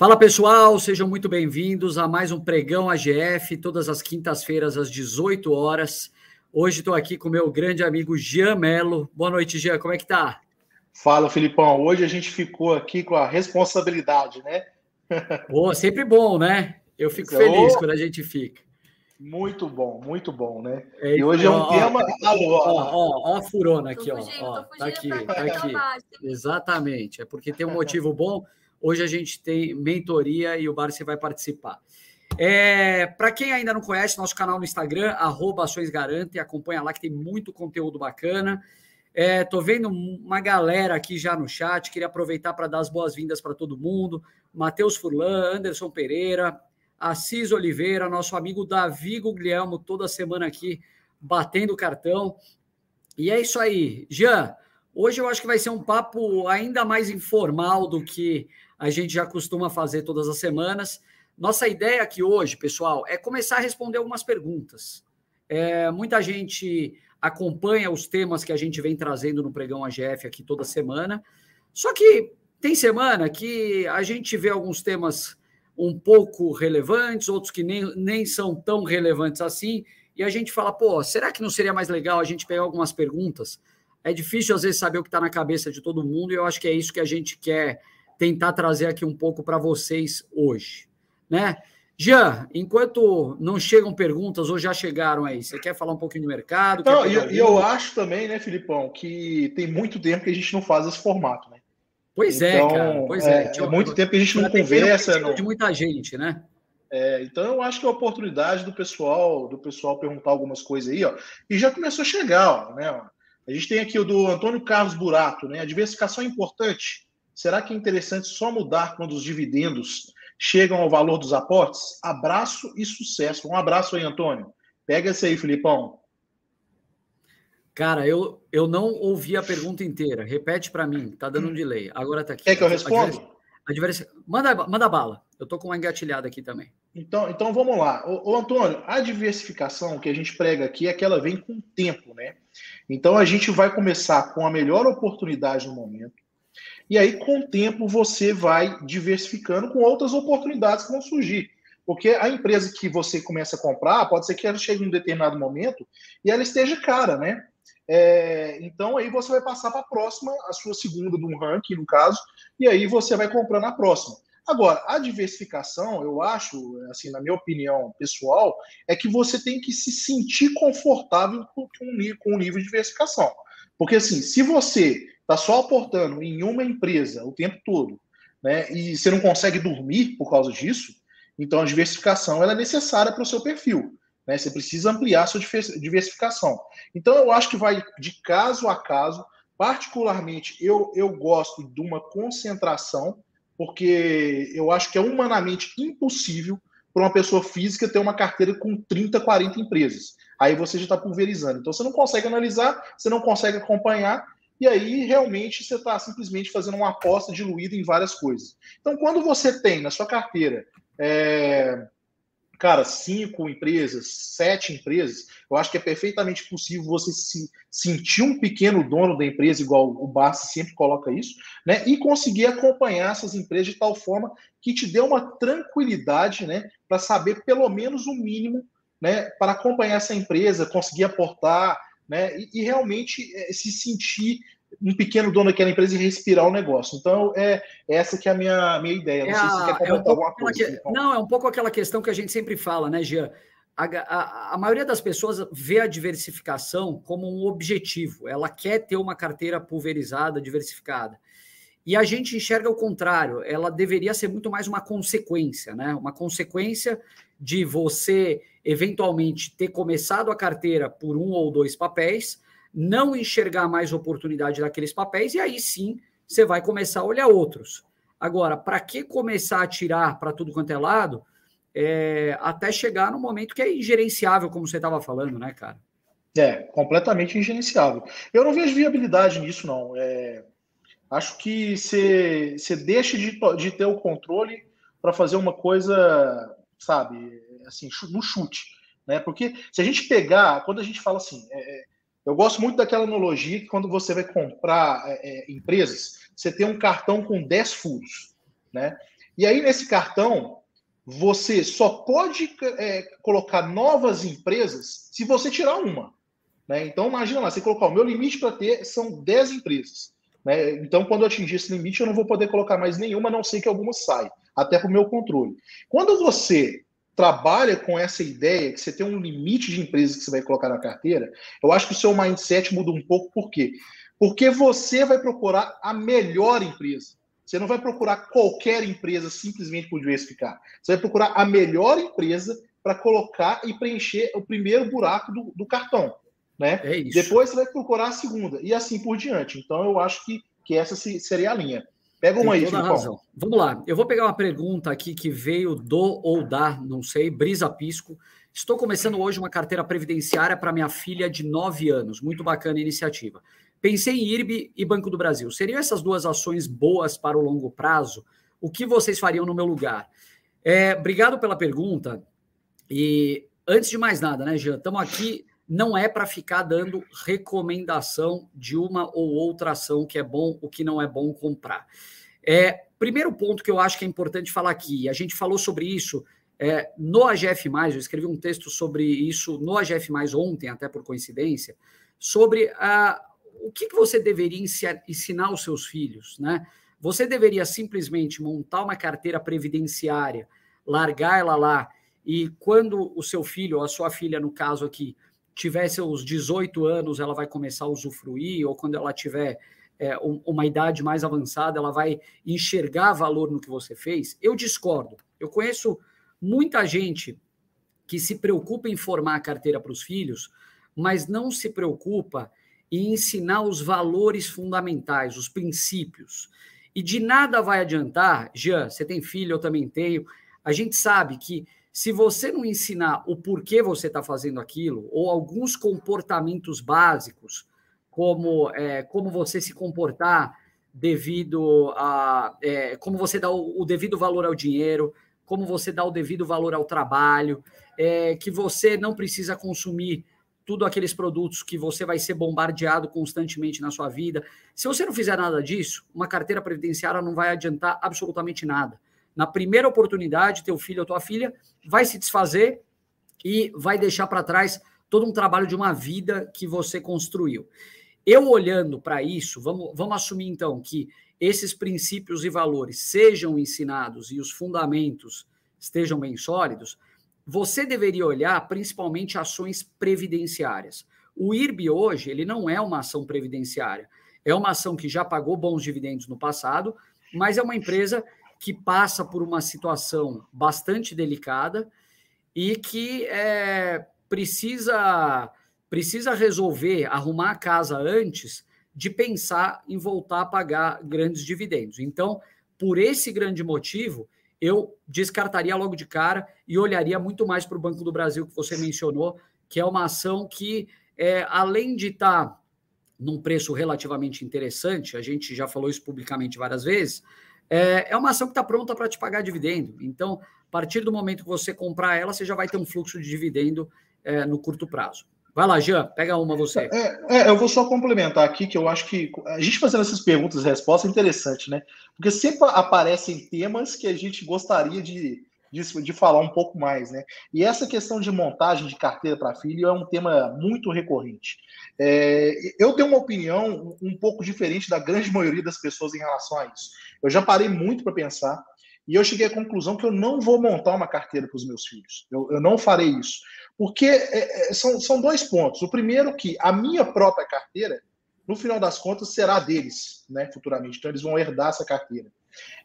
Fala pessoal, sejam muito bem-vindos a mais um Pregão AGF, todas as quintas-feiras às 18 horas. Hoje estou aqui com meu grande amigo Jean Melo. Boa noite, Jean, como é que tá? Fala, Filipão. Hoje a gente ficou aqui com a responsabilidade, né? Pô, sempre bom, né? Eu fico feliz quando a gente fica. Muito bom, muito bom, né? É, e hoje é um ó, tema. Ó, ó, ó, ó, a furona aqui, ó. ó tá aqui, tá aqui. Exatamente. É porque tem um motivo bom. Hoje a gente tem mentoria e o Barça vai participar. É, Para quem ainda não conhece, nosso canal no Instagram, arroba Ações Garante, acompanha lá que tem muito conteúdo bacana. É, tô vendo uma galera aqui já no chat, queria aproveitar para dar as boas-vindas para todo mundo. Matheus Furlan, Anderson Pereira, Assis Oliveira, nosso amigo Davi Guglielmo, toda semana aqui batendo cartão. E é isso aí. Jean, hoje eu acho que vai ser um papo ainda mais informal do que a gente já costuma fazer todas as semanas. Nossa ideia aqui hoje, pessoal, é começar a responder algumas perguntas. É, muita gente acompanha os temas que a gente vem trazendo no Pregão AGF aqui toda semana. Só que tem semana que a gente vê alguns temas um pouco relevantes, outros que nem, nem são tão relevantes assim, e a gente fala, pô, será que não seria mais legal a gente pegar algumas perguntas? É difícil, às vezes, saber o que está na cabeça de todo mundo, e eu acho que é isso que a gente quer tentar trazer aqui um pouco para vocês hoje, né? Jean, enquanto não chegam perguntas ou já chegaram aí, você quer falar um pouquinho do mercado? Não, e eu, eu, acho também, né, Filipão, que tem muito tempo que a gente não faz esse formato, né? Pois é, então, é, cara. Pois é. é, é muito tempo que a gente não conversa. Não... De muita gente, né? É, então eu acho que é a oportunidade do pessoal, do pessoal perguntar algumas coisas aí, ó. E já começou a chegar, ó, né? A gente tem aqui o do Antônio Carlos Burato, né? A diversificação é importante. Será que é interessante só mudar quando os dividendos chegam ao valor dos aportes? Abraço e sucesso. Um abraço aí, Antônio. Pega esse aí, Filipão. Cara, eu, eu não ouvi a pergunta inteira. Repete para mim, tá dando um delay. Agora tá aqui. Quer que eu responda? Manda, manda bala. Eu tô com uma engatilhada aqui também. Então, então vamos lá. Ô, ô, Antônio, a diversificação que a gente prega aqui é que ela vem com tempo, né? Então a gente vai começar com a melhor oportunidade no momento. E aí, com o tempo, você vai diversificando com outras oportunidades que vão surgir. Porque a empresa que você começa a comprar, pode ser que ela chegue em um determinado momento e ela esteja cara, né? É, então aí você vai passar para a próxima, a sua segunda de um ranking, no caso, e aí você vai comprando a próxima. Agora, a diversificação, eu acho, assim, na minha opinião pessoal, é que você tem que se sentir confortável com, com o nível de diversificação. Porque, assim, se você está só aportando em uma empresa o tempo todo, né, e você não consegue dormir por causa disso, então a diversificação é necessária para o seu perfil. Né? Você precisa ampliar a sua diversificação. Então eu acho que vai de caso a caso. Particularmente, eu, eu gosto de uma concentração, porque eu acho que é humanamente impossível para uma pessoa física ter uma carteira com 30, 40 empresas. Aí você já está pulverizando. Então você não consegue analisar, você não consegue acompanhar, e aí realmente você está simplesmente fazendo uma aposta diluída em várias coisas. Então, quando você tem na sua carteira, é, cara, cinco empresas, sete empresas, eu acho que é perfeitamente possível você se sentir um pequeno dono da empresa, igual o Barça sempre coloca isso, né? E conseguir acompanhar essas empresas de tal forma que te dê uma tranquilidade, né? Para saber pelo menos o mínimo, né? Para acompanhar essa empresa, conseguir aportar né? E, e realmente é, se sentir um pequeno dono daquela empresa e respirar o negócio. Então, é, é essa que é a minha, minha ideia. Não é sei se você quer comentar é um alguma coisa. Que, não, é um pouco aquela questão que a gente sempre fala, né, Gia? A, a, a, maioria das pessoas vê a diversificação como um objetivo. Ela quer ter uma carteira pulverizada, diversificada. E a gente enxerga o contrário. Ela deveria ser muito mais uma consequência, né? Uma consequência de você eventualmente ter começado a carteira por um ou dois papéis, não enxergar mais oportunidade daqueles papéis, e aí sim você vai começar a olhar outros. Agora, para que começar a tirar para tudo quanto é lado, é, até chegar no momento que é ingerenciável, como você estava falando, né, cara? É, completamente ingerenciável. Eu não vejo viabilidade nisso, não. É, acho que você deixa de, de ter o controle para fazer uma coisa sabe, assim, no chute, né? Porque se a gente pegar, quando a gente fala assim, é, é, eu gosto muito daquela analogia que quando você vai comprar é, é empresas, você tem um cartão com 10 furos, né? E aí, nesse cartão, você só pode é, colocar novas empresas se você tirar uma. Né? Então, imagina lá, você colocar o meu limite para ter são 10 empresas. Né? Então, quando eu atingir esse limite, eu não vou poder colocar mais nenhuma, a não ser que alguma saia, até para o meu controle. Quando você trabalha com essa ideia que você tem um limite de empresas que você vai colocar na carteira, eu acho que o seu mindset muda um pouco, por quê? Porque você vai procurar a melhor empresa. Você não vai procurar qualquer empresa simplesmente por diversificar. Você vai procurar a melhor empresa para colocar e preencher o primeiro buraco do, do cartão. Né? É Depois você vai procurar a segunda, e assim por diante. Então, eu acho que, que essa seria a linha. Pega uma Tem aí, toda razão. Vamos lá. Eu vou pegar uma pergunta aqui que veio do ou da, não sei, Brisa Pisco. Estou começando hoje uma carteira previdenciária para minha filha de 9 anos. Muito bacana a iniciativa. Pensei em IRB e Banco do Brasil. Seriam essas duas ações boas para o longo prazo? O que vocês fariam no meu lugar? É, obrigado pela pergunta. E antes de mais nada, né, Jean? Estamos aqui, não é para ficar dando recomendação de uma ou outra ação que é bom, o que não é bom comprar. É, primeiro ponto que eu acho que é importante falar aqui, a gente falou sobre isso é, no AGF, eu escrevi um texto sobre isso no AGF, ontem, até por coincidência, sobre a o que, que você deveria ensinar aos seus filhos, né? Você deveria simplesmente montar uma carteira previdenciária, largar ela lá, e quando o seu filho, ou a sua filha, no caso aqui, tiver seus 18 anos, ela vai começar a usufruir, ou quando ela tiver é, uma idade mais avançada, ela vai enxergar valor no que você fez. Eu discordo. Eu conheço muita gente que se preocupa em formar a carteira para os filhos, mas não se preocupa e ensinar os valores fundamentais, os princípios. E de nada vai adiantar, Jean, você tem filho, eu também tenho. A gente sabe que se você não ensinar o porquê você está fazendo aquilo, ou alguns comportamentos básicos, como é, como você se comportar devido a. É, como você dá o, o, devido valor ao dinheiro, como você dá o devido valor ao trabalho, é, que você não precisa consumir tudo aqueles produtos que você vai ser bombardeado constantemente na sua vida. Se você não fizer nada disso, uma carteira previdenciária não vai adiantar absolutamente nada. Na primeira oportunidade, teu filho ou tua filha vai se desfazer e vai deixar para trás todo um trabalho de uma vida que você construiu. Eu olhando para isso, vamos, vamos assumir então que esses princípios e valores sejam ensinados e os fundamentos estejam bem sólidos, você deveria olhar principalmente ações previdenciárias. O IRB hoje, ele não é uma ação previdenciária. É uma ação que já pagou bons dividendos no passado, mas é uma empresa que passa por uma situação bastante delicada e que é, precisa, precisa resolver, arrumar a casa antes de pensar em voltar a pagar grandes dividendos. Então, por esse grande motivo, eu descartaria logo de cara e olharia muito mais para o Banco do Brasil, que você mencionou, que é uma ação que, é, além de estar tá num preço relativamente interessante, a gente já falou isso publicamente várias vezes, é, é uma ação que está pronta para te pagar dividendo. Então, a partir do momento que você comprar ela, você já vai ter um fluxo de dividendo é, no curto prazo. Vai lá, Jean, pega uma você. É, é, eu vou só complementar aqui, que eu acho que a gente fazendo essas perguntas e respostas é interessante, né? Porque sempre aparecem temas que a gente gostaria de, de, de falar um pouco mais, né? E essa questão de montagem de carteira para filho é um tema muito recorrente. É, eu tenho uma opinião um pouco diferente da grande maioria das pessoas em relação a isso. Eu já parei muito para pensar e eu cheguei à conclusão que eu não vou montar uma carteira para os meus filhos. Eu, eu não farei isso. Porque é, é, são, são dois pontos. O primeiro que a minha própria carteira, no final das contas, será deles, né, futuramente. Então, eles vão herdar essa carteira.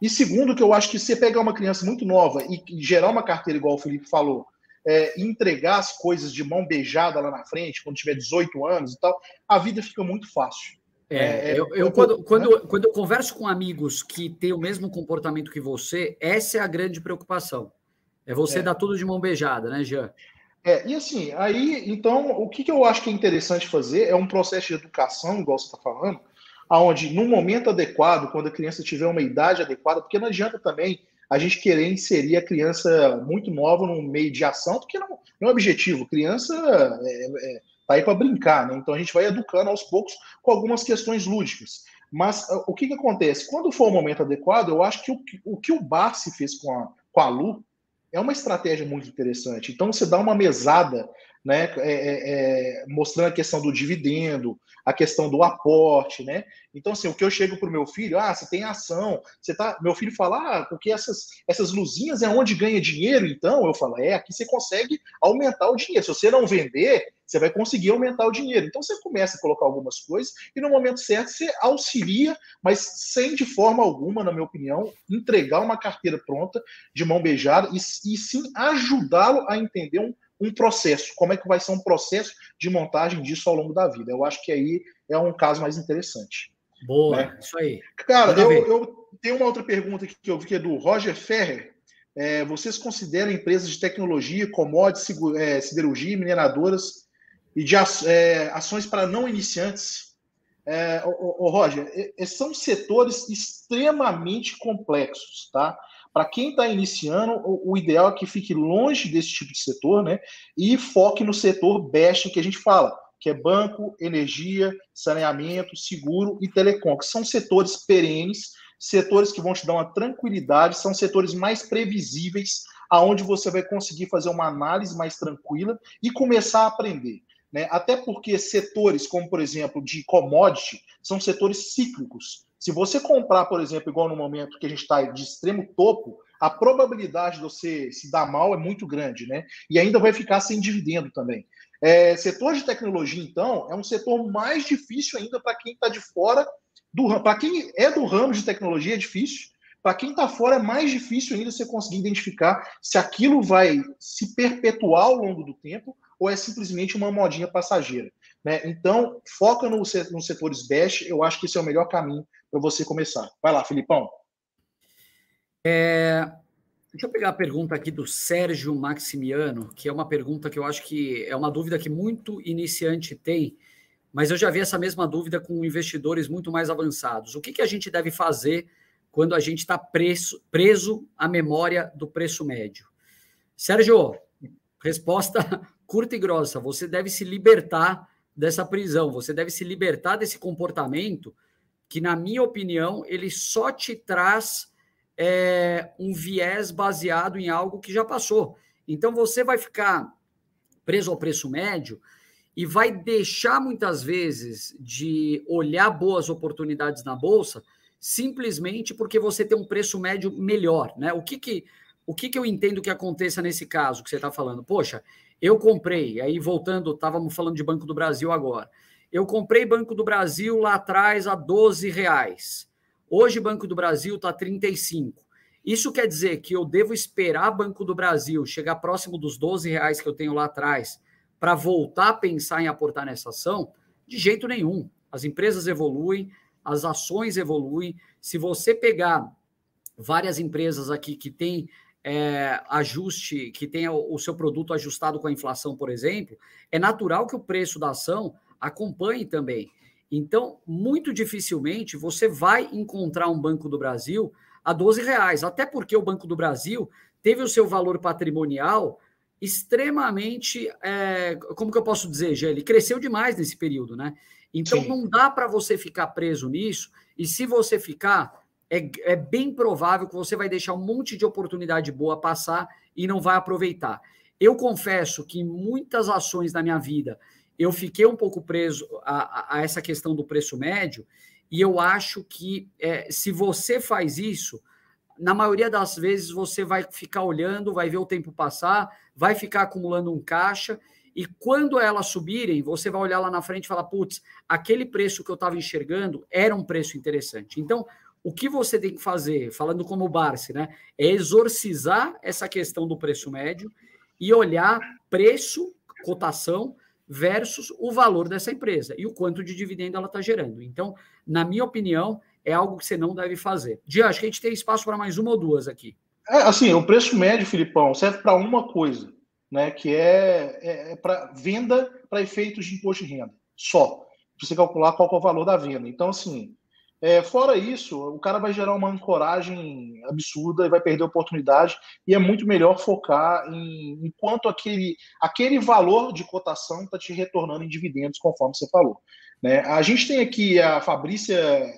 E segundo, que eu acho que se você pegar uma criança muito nova e, e gerar uma carteira, igual o Felipe falou, é, entregar as coisas de mão beijada lá na frente, quando tiver 18 anos e tal, a vida fica muito fácil. É, é, é eu, eu quando, quando, né? quando eu converso com amigos que têm o mesmo comportamento que você, essa é a grande preocupação. É você é. dar tudo de mão beijada, né, Jean? É, e assim, aí, então, o que, que eu acho que é interessante fazer é um processo de educação, igual você está falando, aonde no momento adequado, quando a criança tiver uma idade adequada, porque não adianta também a gente querer inserir a criança muito nova no meio de ação, porque não, não é objetivo. Criança é, é, tá aí para brincar, né? Então a gente vai educando aos poucos com algumas questões lúdicas. Mas o que, que acontece? Quando for o momento adequado, eu acho que o, o que o Barsi fez com a, com a Lu é uma estratégia muito interessante. Então, você dá uma mesada né, é, é, é, mostrando a questão do dividendo, a questão do aporte, né? Então, assim, o que eu chego para o meu filho, ah, você tem ação, você tá. Meu filho fala, ah, porque essas, essas luzinhas é onde ganha dinheiro, então eu falo, é, aqui você consegue aumentar o dinheiro. Se você não vender, você vai conseguir aumentar o dinheiro. Então você começa a colocar algumas coisas e no momento certo você auxilia, mas sem de forma alguma, na minha opinião, entregar uma carteira pronta de mão beijada e, e sim ajudá-lo a entender um um processo, como é que vai ser um processo de montagem disso ao longo da vida. Eu acho que aí é um caso mais interessante. Boa, né? isso aí. Cara, eu, eu, tenho uma outra pergunta que eu vi que é do Roger Ferrer. É, vocês consideram empresas de tecnologia, commodities, é, siderurgia, mineradoras e de é, ações para não iniciantes? É, o, o, Roger, são setores extremamente complexos, tá? Para quem está iniciando, o, o, ideal é que fique longe desse tipo de setor, né? E foque no setor best que a gente fala, que é banco, energia, saneamento, seguro e telecom, que são setores perenes, setores que vão te dar uma tranquilidade, são setores mais previsíveis, aonde você vai conseguir fazer uma análise mais tranquila e começar a aprender. Né? Até porque setores como, por exemplo, de commodity, são setores cíclicos. Se você comprar, por exemplo, igual no momento que a gente está de extremo topo, a probabilidade de você se dar mal é muito grande, né? E ainda vai ficar sem dividendo também. É, setor de tecnologia, então, é um setor mais difícil ainda para quem está de fora do ramo. Para quem é do ramo de tecnologia, é difícil. Para quem está fora, é mais difícil ainda você conseguir identificar se aquilo vai se perpetuar ao longo do tempo ou é simplesmente uma modinha passageira. Né? Então, foca no, nos setores best, eu acho que esse é o melhor caminho para você começar. Vai lá, Filipão. É, deixa eu pegar a pergunta aqui do Sérgio Maximiano, que é uma pergunta que eu acho que é uma dúvida que muito iniciante tem, mas eu já vi essa mesma dúvida com investidores muito mais avançados. O que, que a gente deve fazer quando a gente está preso, preso à memória do preço médio? Sérgio, resposta curta e grossa: você deve se libertar dessa prisão, você deve se libertar desse comportamento que, na minha opinião, ele só te traz é, um viés baseado em algo que já passou. Então, você vai ficar preso ao preço médio e vai deixar muitas vezes de olhar boas oportunidades na bolsa simplesmente porque você tem um preço médio melhor, né? O que que o que, que eu entendo que aconteça nesse caso que você está falando? Poxa, eu comprei, aí voltando, estávamos falando de Banco do Brasil agora. Eu comprei Banco do Brasil lá atrás a 12 reais. Hoje Banco do Brasil está 35. Isso quer dizer que eu devo esperar Banco do Brasil chegar próximo dos 12 reais que eu tenho lá atrás para voltar a pensar em aportar nessa ação? De jeito nenhum. As empresas evoluem, as ações evoluem. Se você pegar várias empresas aqui que têm é, ajuste, que tenha o seu produto ajustado com a inflação, por exemplo, é natural que o preço da ação acompanhe também. Então, muito dificilmente você vai encontrar um Banco do Brasil a 12 reais, até porque o Banco do Brasil teve o seu valor patrimonial extremamente, é, como que eu posso dizer, Gê? Ele cresceu demais nesse período, né? Então Sim. não dá para você ficar preso nisso, e se você ficar, é, é bem provável que você vai deixar um monte de oportunidade boa passar e não vai aproveitar. Eu confesso que muitas ações na minha vida eu fiquei um pouco preso a, a essa questão do preço médio, e eu acho que é, se você faz isso, na maioria das vezes você vai ficar olhando, vai ver o tempo passar, vai ficar acumulando um caixa, e quando elas subirem, você vai olhar lá na frente e falar: putz, aquele preço que eu estava enxergando era um preço interessante. Então, o que você tem que fazer, falando como o Barsi, né, é exorcizar essa questão do preço médio e olhar preço, cotação, versus o valor dessa empresa e o quanto de dividendo ela está gerando. Então, na minha opinião, é algo que você não deve fazer. Dia, acho que a gente tem espaço para mais uma ou duas aqui. É, assim, o preço médio, Filipão, serve para uma coisa, né? Que é, é, é para venda para efeitos de imposto de renda. Só. Pra você calcular qual é o valor da venda. Então, assim, é, fora isso, o cara vai gerar uma ancoragem absurda e vai perder oportunidade. E é muito melhor focar em, em quanto aquele, aquele valor de cotação está te retornando em dividendos, conforme você falou. Né? A gente tem aqui a Fabrícia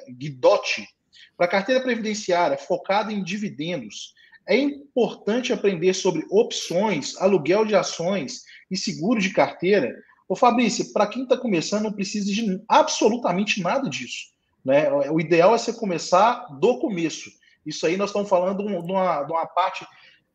Guidotti, para carteira previdenciária focada em dividendos. É importante aprender sobre opções, aluguel de ações e seguro de carteira. Ô Fabrício, para quem está começando, não precisa de absolutamente nada disso. Né? O ideal é você começar do começo. Isso aí nós estamos falando de uma, de uma parte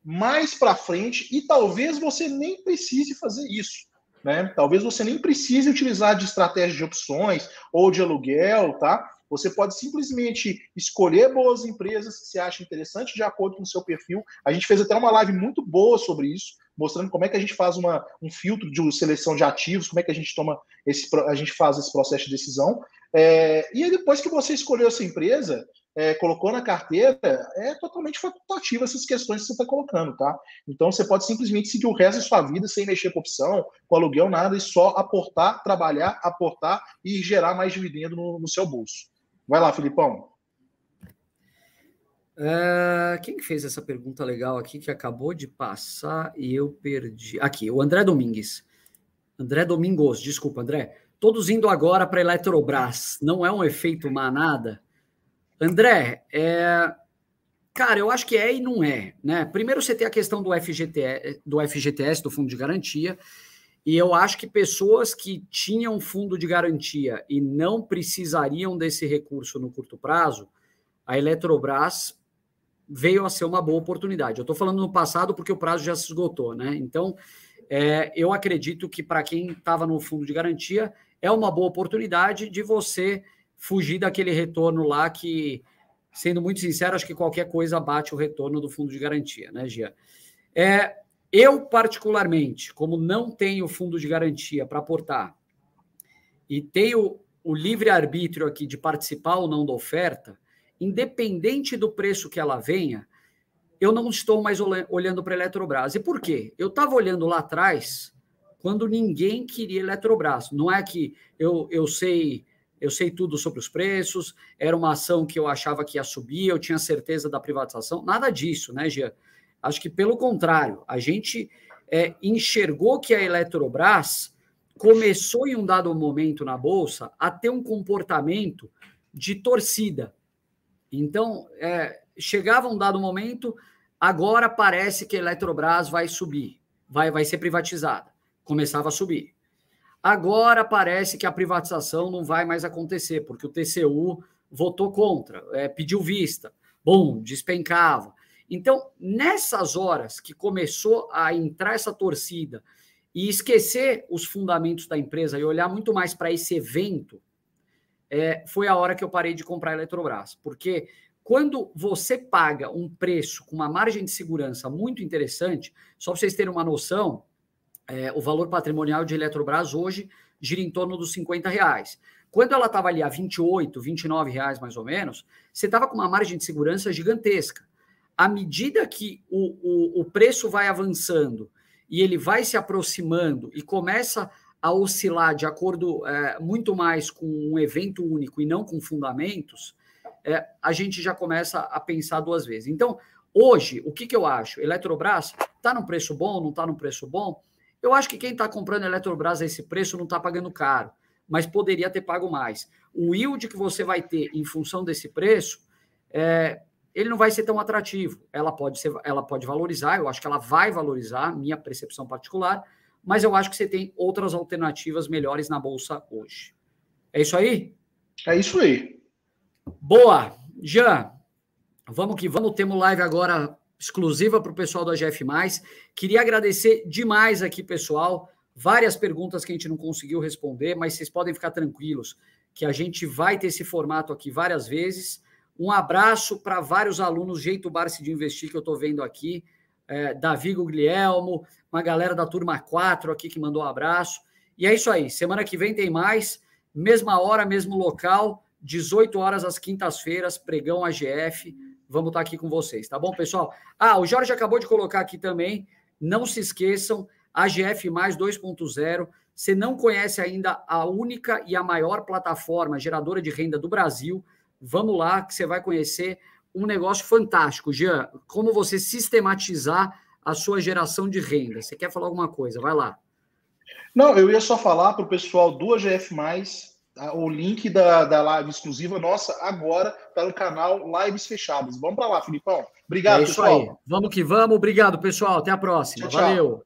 mais para frente e talvez você nem precise fazer isso. Né? Talvez você nem precise utilizar de estratégia de opções ou de aluguel, tá? Você pode simplesmente escolher boas empresas que você acha interessante de acordo com o seu perfil. A gente fez até uma live muito boa sobre isso, mostrando como é que a gente faz uma, um filtro de seleção de ativos, como é que a gente toma esse, a gente faz esse processo de decisão. É, e aí, depois que você escolheu essa empresa, é, colocou na carteira, é totalmente facultativa essas questões que você está colocando, tá? Então você pode simplesmente seguir o resto da sua vida sem mexer com opção, com aluguel, nada, e só aportar, trabalhar, aportar e gerar mais dividendo no, no seu bolso. Vai lá, Filipão. Uh, quem fez essa pergunta legal aqui que acabou de passar e eu perdi? Aqui, o André Domingues. André Domingos, desculpa, André. Todos indo agora para Eletrobras. Não é um efeito manada? André, é... cara, eu acho que é e não é. Né? Primeiro você tem a questão do, FGT, do FGTS, do Fundo de Garantia, e eu acho que pessoas que tinham fundo de garantia e não precisariam desse recurso no curto prazo, a Eletrobras veio a ser uma boa oportunidade. Eu estou falando no passado porque o prazo já se esgotou, né? Então, é, eu acredito que para quem estava no fundo de garantia, é uma boa oportunidade de você fugir daquele retorno lá que, sendo muito sincero, acho que qualquer coisa bate o retorno do fundo de garantia, né, Gia? É, eu, particularmente, como não tenho fundo de garantia para aportar e tenho o livre-arbítrio aqui de participar ou não da oferta, independente do preço que ela venha, eu não estou mais olhando para a Eletrobras. E por quê? Eu estava olhando lá atrás quando ninguém queria Eletrobras. Não é que eu, eu sei eu sei tudo sobre os preços, era uma ação que eu achava que ia subir, eu tinha certeza da privatização, nada disso, né, Gia? Acho que pelo contrário, a gente é, enxergou que a Eletrobras começou em um dado momento na Bolsa a ter um comportamento de torcida. Então, é, chegava um dado momento, agora parece que a Eletrobras vai subir, vai, vai ser privatizada. Começava a subir. Agora parece que a privatização não vai mais acontecer, porque o TCU votou contra, é, pediu vista, bom, despencava. Então, nessas horas que começou a entrar essa torcida e esquecer os fundamentos da empresa e olhar muito mais para esse evento, é, foi a hora que eu parei de comprar a Eletrobras. Porque quando você paga um preço com uma margem de segurança muito interessante, só para vocês terem uma noção, é, o valor patrimonial de Eletrobras hoje gira em torno dos 50 reais. Quando ela estava ali a 28, 29 reais mais ou menos, você estava com uma margem de segurança gigantesca. À medida que o, o, o preço vai avançando e ele vai se aproximando e começa a oscilar de acordo é, muito mais com um evento único e não com fundamentos, é, a gente já começa a pensar duas vezes. Então, hoje, o que, que eu acho? Eletrobras está num preço bom, não está num preço bom? Eu acho que quem está comprando Eletrobras a esse preço não está pagando caro, mas poderia ter pago mais. O yield que você vai ter em função desse preço, é, ele não vai ser tão atrativo. Ela pode, ser, ela pode valorizar, eu acho que ela vai valorizar, minha percepção particular, mas eu acho que você tem outras alternativas melhores na bolsa hoje. É isso aí? É isso aí. Boa. Jean, vamos que vamos. Temos live agora exclusiva para o pessoal do AGF. Queria agradecer demais aqui, pessoal. Várias perguntas que a gente não conseguiu responder, mas vocês podem ficar tranquilos que a gente vai ter esse formato aqui várias vezes. Um abraço para vários alunos Jeito Barce de Investir que eu estou vendo aqui. É, Davi Guglielmo, uma galera da turma 4 aqui que mandou um abraço. E é isso aí. Semana que vem tem mais. Mesma hora, mesmo local. 18 horas às quintas-feiras, pregão AGF vamos estar aqui com vocês, tá bom, pessoal? Ah, o Jorge acabou de colocar aqui também. Não se esqueçam, AGF mais 2.0. Você não conhece ainda a única e a maior plataforma geradora de renda do Brasil? Vamos lá, que você vai conhecer um negócio fantástico. Jean, como você sistematizar a sua geração de renda. Você quer falar alguma coisa? Vai lá. Não, eu ia só falar para o pessoal do AGF, O link da, da live exclusiva nossa agora está no canal Lives Fechadas. Vamos para lá, Filipão. Obrigado, é pessoal. Aí. Vamos que vamos. Obrigado, pessoal. Até a próxima. Tchau, Valeu.